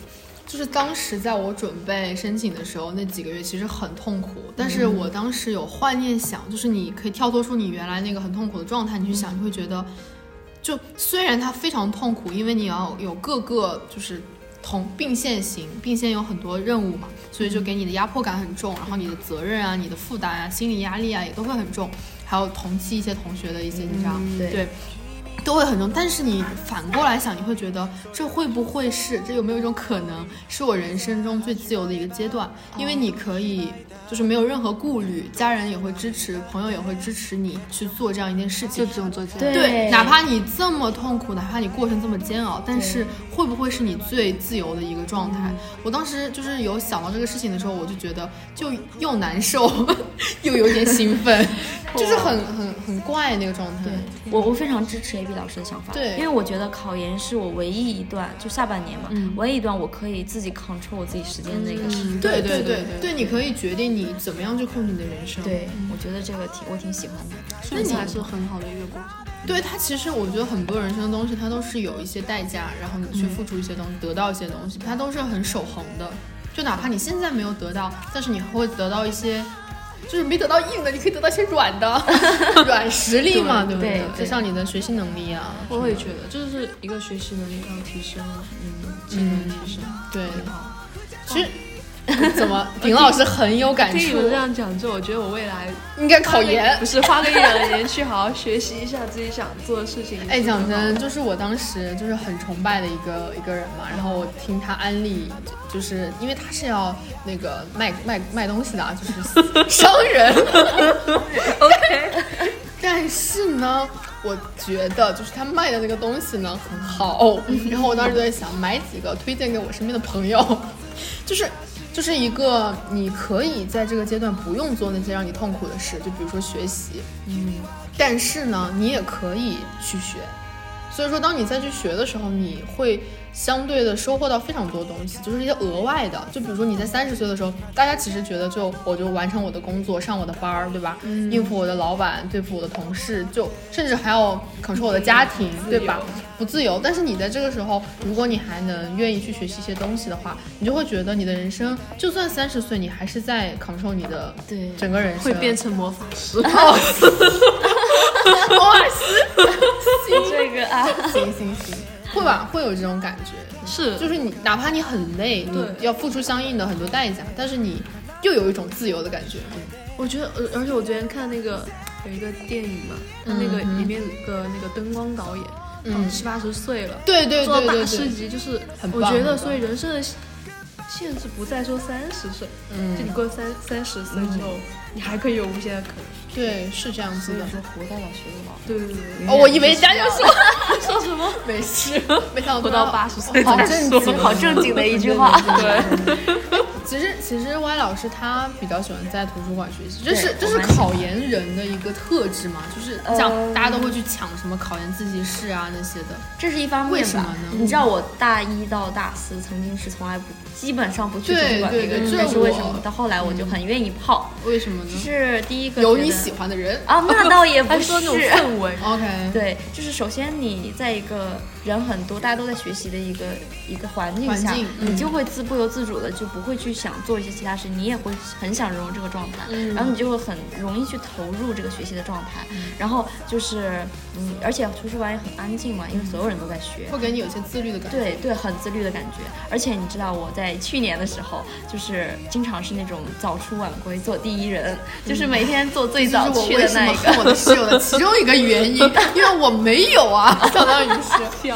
就是当时在我准备申请的时候，那几个月其实很痛苦。但是我当时有幻念想，就是你可以跳脱出你原来那个很痛苦的状态，你去想，你会觉得，就虽然它非常痛苦，因为你要有各个就是。同并线型，并线有很多任务嘛，所以就给你的压迫感很重，然后你的责任啊、你的负担啊、心理压力啊也都会很重，还有同期一些同学的一些，你知道，对。都会很重。但是你反过来想，你会觉得这会不会是，这有没有一种可能，是我人生中最自由的一个阶段？因为你可以。就是没有任何顾虑，家人也会支持，朋友也会支持你去做这样一件事情，就只有做这样。对，哪怕你这么痛苦，哪怕你过程这么煎熬，但是会不会是你最自由的一个状态？我当时就是有想到这个事情的时候，我就觉得就又难受，又有点兴奋，就是很很很怪那个状态。我我非常支持 A B 老师的想法，对，因为我觉得考研是我唯一一段就下半年嘛，唯一一段我可以自己 control 我自己时间的一个时间。对对对对，你可以决定你。你怎么样去控制你的人生？对，我觉得这个挺我挺喜欢的，那你还是很好的一个过程。对他，其实我觉得很多人生的东西，它都是有一些代价，然后你去付出一些东西，得到一些东西，它都是很守恒的。就哪怕你现在没有得到，但是你会得到一些，就是没得到硬的，你可以得到一些软的 软实力嘛，对不对？就像你的学习能力啊，我会觉得就是一个学习能力上提升，嗯，技能提升，对，其实。怎么？丁老师很有感触。听你们这样讲之后，我觉得我未来应该考研，不是花个一两年去好好学习一下自己想做的事情。哎，讲真，就是我当时就是很崇拜的一个一个人嘛。然后我听他安利，就是因为他是要那个卖卖卖东西的，啊就是 商人。OK。但是呢，我觉得就是他卖的那个东西呢很好。然后我当时就在想，买几个推荐给我身边的朋友，就是。就是一个你可以在这个阶段不用做那些让你痛苦的事，就比如说学习，嗯，但是呢，你也可以去学。所以说，当你再去学的时候，你会相对的收获到非常多东西，就是一些额外的。就比如说你在三十岁的时候，大家其实觉得就我就完成我的工作，上我的班儿，对吧？应付我的老板，对付我的同事，就甚至还要扛受我的家庭，对吧？不自由。但是你在这个时候，如果你还能愿意去学习一些东西的话，你就会觉得你的人生，就算三十岁，你还是在扛受你的对整个人生。会变成魔法师。摩尔斯，行 这个啊，行行行，会吧，会有这种感觉，是，就是你哪怕你很累，你要付出相应的很多代价，但是你又有一种自由的感觉。我觉得，呃，而且我昨天看那个有一个电影嘛，他那个里面个那个灯光导演，嗯，七八十岁了，对对对对对，大师级，就是我觉得，所以人生的限制不再说三十岁，嗯，就你过三三十岁之后，你还可以有无限的可能。对，是这样子的。说活到老学到老。对对对。哦，我以为家要说 说什么？没事，没想到活到八十岁。好正经，好正经的一句话。对。其实，其实 Y 老师他比较喜欢在图书馆学习，这是这是考研人的一个特质嘛，就是像大家都会去抢什么考研自习室啊那些的，这是一方面。为什么呢？你知道我大一到大四曾经是从来不基本上不去图书馆的一个人，但是为什么到后来我就很愿意泡？为什么呢？是第一个有你喜欢的人啊，那倒也不 是氛围。OK，对，就是首先你在一个人很多，大家都在学习的一个一个环境下，你就会自不由自主的就不会去想做一些其他事。你也会很想融入这个状态，然后你就会很容易去投入这个学习的状态，然后就是，嗯，而且图书馆也很安静嘛，因为所有人都在学，会给你有些自律的感觉。对对，很自律的感觉。而且你知道我在去年的时候，就是经常是那种早出晚归做第一人，就是每天做最早去的那一个。我的室友的其中一个原因，因为我没有啊，相当于是。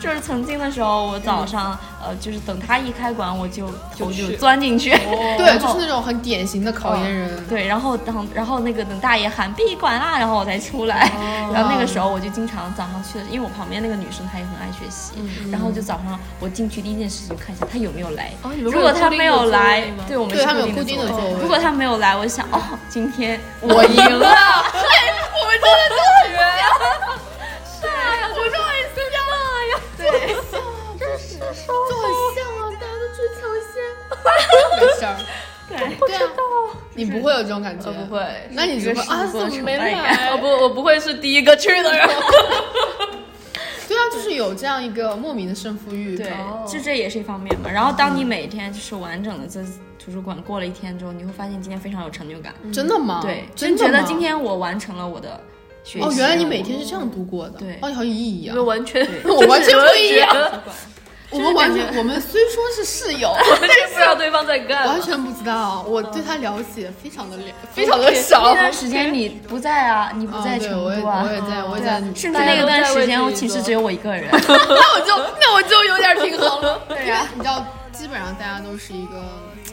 就是曾经的时候，我早上。呃，就是等他一开馆，我就就就钻进去。对，就是那种很典型的考研人。对，然后等然后那个等大爷喊闭馆啦，然后我才出来。然后那个时候我就经常早上去的，因为我旁边那个女生她也很爱学习。然后就早上我进去第一件事就看一下她有没有来。如果她没有来，对我们是固定的座位。如果她没有来，我就想哦，今天我赢了。对，我们真的是很冤。就很像啊，大家都追抢先，没事儿，对，不知道，你不会有这种感觉，不会，那你觉得啊，怎么没来？不，我不会是第一个去的人。对啊，就是有这样一个莫名的胜负欲，对，就这也是一方面嘛。然后当你每天就是完整的在图书馆过了一天之后，你会发现今天非常有成就感。真的吗？对，真觉得今天我完成了我的。哦，原来你每天是这样度过的，对，哦，好有意义啊！完全，我完全不一样。我们完全，我们虽说是室友，但是不知道对方在干，完全不知道。我对他了解非常的了，非常的少。那段时间你不在啊，你不在成都啊？我也在，我也在。甚至那段时间我寝室只有我一个人，那我就那我就有点平衡了。对呀，你知道，基本上大家都是一个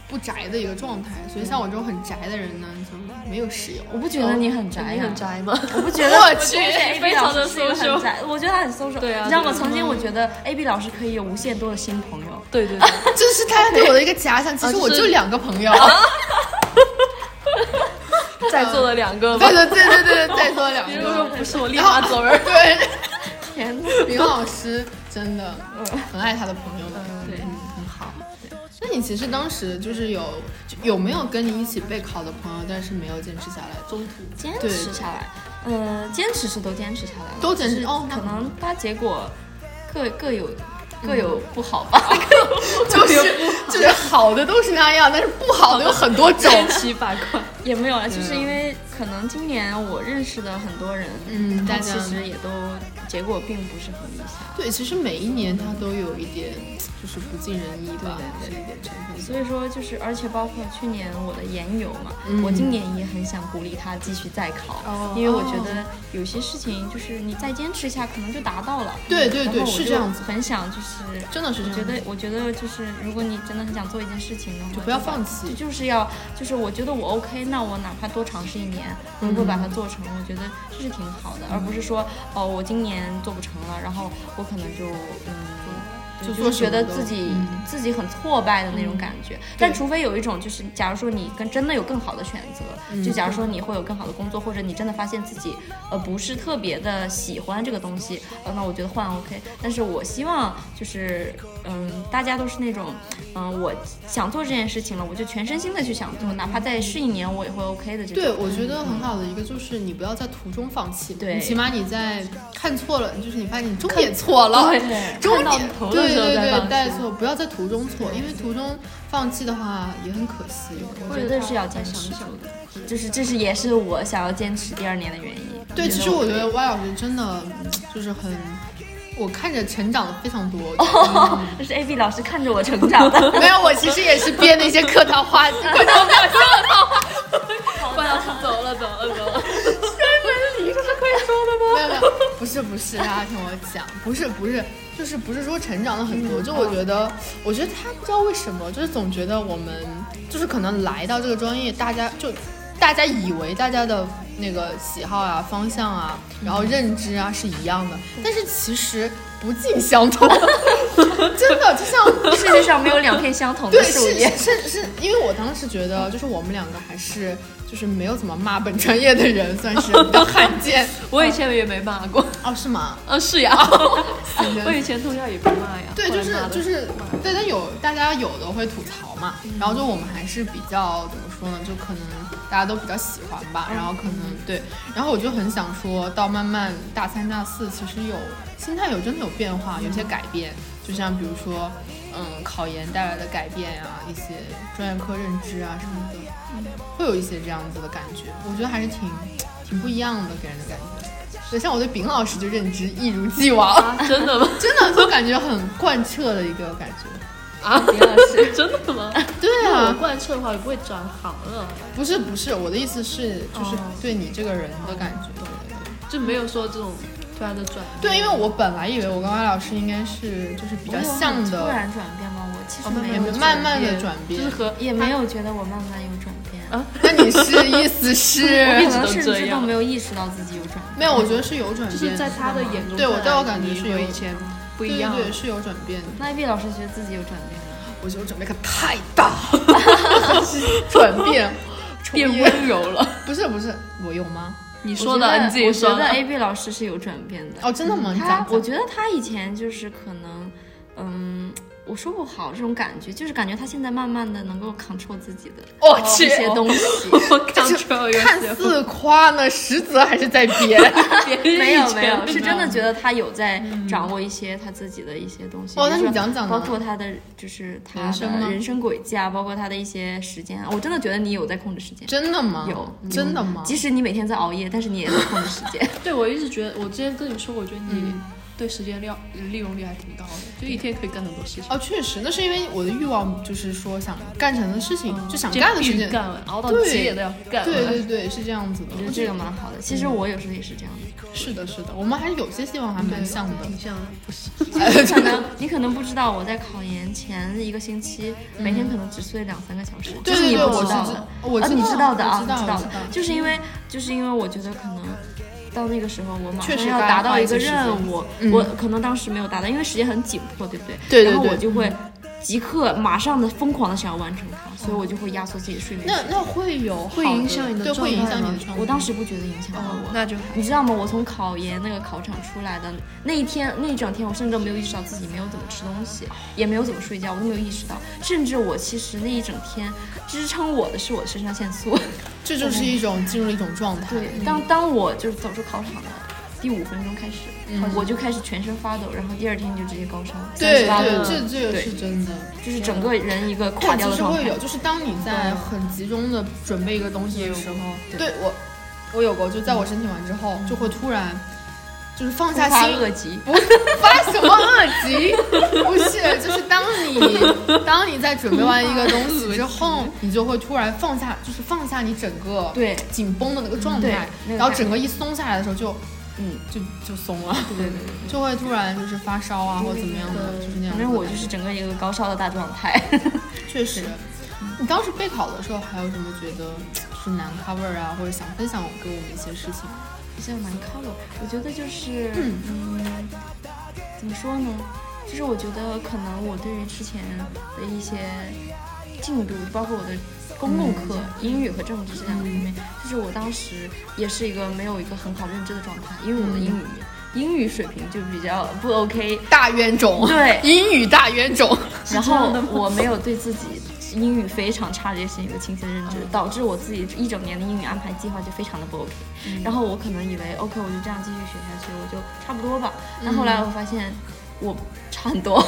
不宅的一个状态，所以像我这种很宅的人呢，就。没有室友，我不觉得你很宅呀。你很宅吗？我不觉得。我去，A B 老师是一个很宅，我觉得他很 social。对啊。你知道吗？曾经我觉得 A B 老师可以有无限多的新朋友。对对对。这是他对我的一个假想，其实我就两个朋友。在座的两个。对对对对对对，在座的两个。如果不是我立马走人。对。天呐，林老师真的很爱他的朋友。那你其实当时就是有有没有跟你一起备考的朋友，但是没有坚持下来，中途坚持下来，呃，坚持是都坚持下来了，都坚持哦，可能他结果各各有各有不好吧，就是就是好的都是那样，但是不好的有很多种，千奇百怪 也没有啊，就是因为可能今年我认识的很多人，嗯，但其实也都结果并不是很理想。对，其实每一年他都有一点。就是不尽人意吧。所以说，就是而且包括去年我的研友嘛，我今年也很想鼓励他继续再考，因为我觉得有些事情就是你再坚持一下，可能就达到了。对对对，是这样子。很想就是真的是觉得，我觉得就是如果你真的很想做一件事情的话，就不要放弃。就是要就是我觉得我 OK，那我哪怕多尝试一年，如果把它做成，我觉得这是挺好的，而不是说哦我今年做不成了，然后我可能就嗯。就是觉得自己自己很挫败的那种感觉，但除非有一种就是，假如说你跟真的有更好的选择，就假如说你会有更好的工作，或者你真的发现自己呃不是特别的喜欢这个东西，呃，那我觉得换 OK。但是我希望就是嗯，大家都是那种嗯，我想做这件事情了，我就全身心的去想做，哪怕再试一年，我也会 OK 的。这种。对，我觉得很好的一个就是你不要在途中放弃，对，起码你在看错了，就是你发现你终点错了，终点对。对对对，带错，不要在途中错，因为途中放弃的话也很可惜。我觉得是要坚持的，就是这是也是我想要坚持第二年的原因。对，其实我觉得 Y 老师真的就是很，我看着成长的非常多。哦，这是 A B 老师看着我成长的。没有，我其实也是编 的一些客套话，客套话，客套话。Y 老师走了，走了，走了。这是可以说的吗？没有没有，不是不是，大家听我讲，不是不是，就是不是说成长了很多，就我觉得，我觉得他不知道为什么，就是总觉得我们就是可能来到这个专业，大家就大家以为大家的那个喜好啊、方向啊，然后认知啊是一样的，但是其实不尽相同，真的就像世界上没有两片相同的树叶，是是，因为我当时觉得，就是我们两个还是。就是没有怎么骂本专业的人，算是比较罕见。我以前也没骂过。哦，是吗？嗯，是呀。我以前同学也不骂呀。对，就是就是，对，但有大家有的会吐槽嘛。然后就我们还是比较怎么说呢？就可能大家都比较喜欢吧。然后可能对，然后我就很想说到慢慢大三大四，其实有心态有真的有变化，有些改变。就像比如说，嗯，考研带来的改变呀，一些专业课认知啊什么的。会有一些这样子的感觉，我觉得还是挺挺不一样的，给人的感觉。对，像我对丙老师就认知一如既往，真的吗？真的，就感觉很贯彻的一个感觉啊。丙老师，真的吗？对啊，贯彻的话也不会转行了。不是不是，我的意思是，就是对你这个人的感觉，对对对，就没有说这种突然的转。对，因为我本来以为我跟歪老师应该是就是比较像的。突然转变吗？我其实没有慢慢的转变，就是和也没有觉得我慢慢有转。啊，那你是意思是，可能甚至都没有意识到自己有转变。没有，我觉得是有转变，就是在他的眼中，对我在我感觉是有以前不一样，对，是有转变。那 A B 老师觉得自己有转变吗？我觉得我转变可太大，转变变温柔了。不是不是，我有吗？你说的，你自己说。我觉得 A B 老师是有转变的。哦，真的吗？他，我觉得他以前就是可能，嗯。我说不好这种感觉，就是感觉他现在慢慢的能够 control 自己的哦一些东西，看似夸呢，实则还是在编。没有没有，是真的觉得他有在掌握一些他自己的一些东西。哦，那你讲讲包括他的就是他的人生轨迹啊，包括他的一些时间啊，我真的觉得你有在控制时间。真的吗？有，真的吗？即使你每天在熬夜，但是你也在控制时间。对，我一直觉得，我之前跟你说，我觉得你。对时间利利用率还挺高的，就一天可以干很多事情。哦，确实，那是因为我的欲望就是说想干成的事情，就想干的事情干完，熬到几点都要干。对对对，是这样子的。我觉得这个蛮好的。其实我有时候也是这样的。是的，是的，我们还是有些希望还蛮像的。挺像，不是？可能你可能不知道，我在考研前一个星期，每天可能只睡两三个小时。对对对，我知道的。我你知道的啊，知道的。就是因为，就是因为我觉得可能。到那个时候，我马上要达到一个任务，我可能当时没有达到，因为时间很紧迫，对不对？对对对。然后我就会即刻马上的疯狂的想要完成它，所以我就会压缩自己的睡眠。那那会有会影响你的状态吗？我当时不觉得影响到我，那就你知道吗？我从考研那个考场出来的那一天，那一整天，我甚至都没有意识到自己没有怎么吃东西，也没有怎么睡觉，我都没有意识到。甚至我其实那一整天支撑我的是我的肾上腺素，这就是一种进入了一种状态。对，当当我就是走出考场了。第五分钟开始，我就开始全身发抖，然后第二天就直接高烧，对对，这这个是真的，就是整个人一个垮掉的状态。会有，就是当你在很集中的准备一个东西的时候，对。我，我有过，就在我申请完之后，就会突然就是放下心，恶疾，不发什么恶疾，不是，就是当你当你在准备完一个东西之后，你就会突然放下，就是放下你整个对。紧绷的那个状态，然后整个一松下来的时候就。嗯，就就松了，对对对，就会突然就是发烧啊，或者怎么样的，就是那样。反正我就是整个一个高烧的大状态。确实，你当时备考的时候还有什么觉得是难 cover 啊，或者想分享给我们一些事情？比较难 cover，我觉得就是，嗯，怎么说呢？就是我觉得可能我对于之前的一些进度，包括我的。公共课、英语和政治这两个方面，就是我当时也是一个没有一个很好认知的状态，因为我的英语英语水平就比较不 OK，大冤种。对，英语大冤种。然后我没有对自己英语非常差这件事情有个清晰的认知，导致我自己一整年的英语安排计划就非常的不 OK。然后我可能以为 OK，我就这样继续学下去，我就差不多吧。但后来我发现我差很多。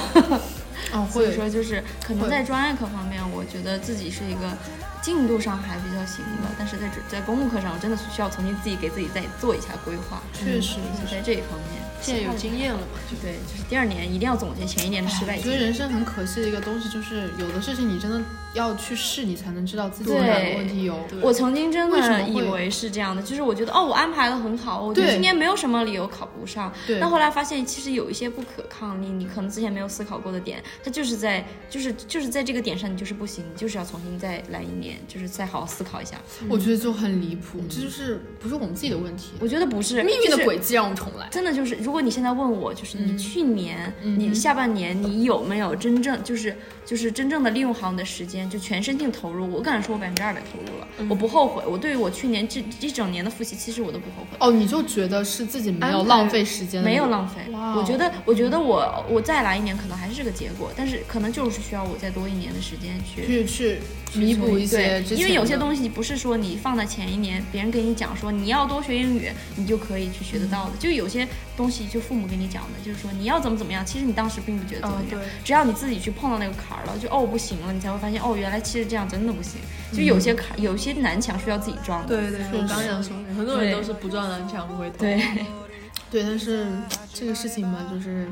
哦，或者说就是可能在专业课方面，我觉得自己是一个进度上还比较行的，但是在在公共课上，我真的需要重新自己给自己再做一下规划。确实，是在这一方面。现在有经验了嘛？就对，就是第二年一定要总结前一年的失败。我觉得人生很可惜的一个东西，就是有的事情你真的要去试，你才能知道自己哪个问题有。我曾经真的以为是这样的，就是我觉得哦，我安排的很好，我觉得今年没有什么理由考不上。对。那后来发现，其实有一些不可抗力，你可能之前没有思考过的点，它就是在，就是就是在这个点上，你就是不行，你就是要重新再来一年，就是再好好思考一下。我觉得就很离谱，这就是不是我们自己的问题。我觉得不是命运的轨迹让我们重来。真的就是，如果你现在问我。就是你去年，你下半年你有没有真正就是就是真正的利用好你的时间，就全身心投入？我敢说，我百分之二百投入了，我不后悔。我对于我去年这一整年的复习，其实我都不后悔。哦，你就觉得是自己没有浪费时间？没有浪费。我觉得，我觉得我我再来一年可能还是这个结果，但是可能就是需要我再多一年的时间去去去弥补一些。因为有些东西不是说你放在前一年，别人给你讲说你要多学英语，你就可以去学得到的。就有些东西，就父母给你讲的，就是说你要怎么怎么样，其实你当时并不觉得怎么样，只要你自己去碰到那个坎儿了，就哦不行了，你才会发现哦原来其实这样真的不行。就有些卡，有些南墙需要自己撞的。对对，我刚想说，很多人都是不撞南墙不会对。对，但是这个事情嘛，就是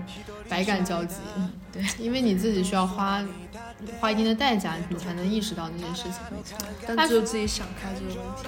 百感交集。对，因为你自己需要花花一定的代价，你才能意识到那件事情。没错，但只有自己想开这个问题。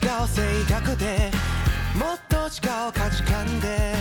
違う性格でもっと違う価値観で。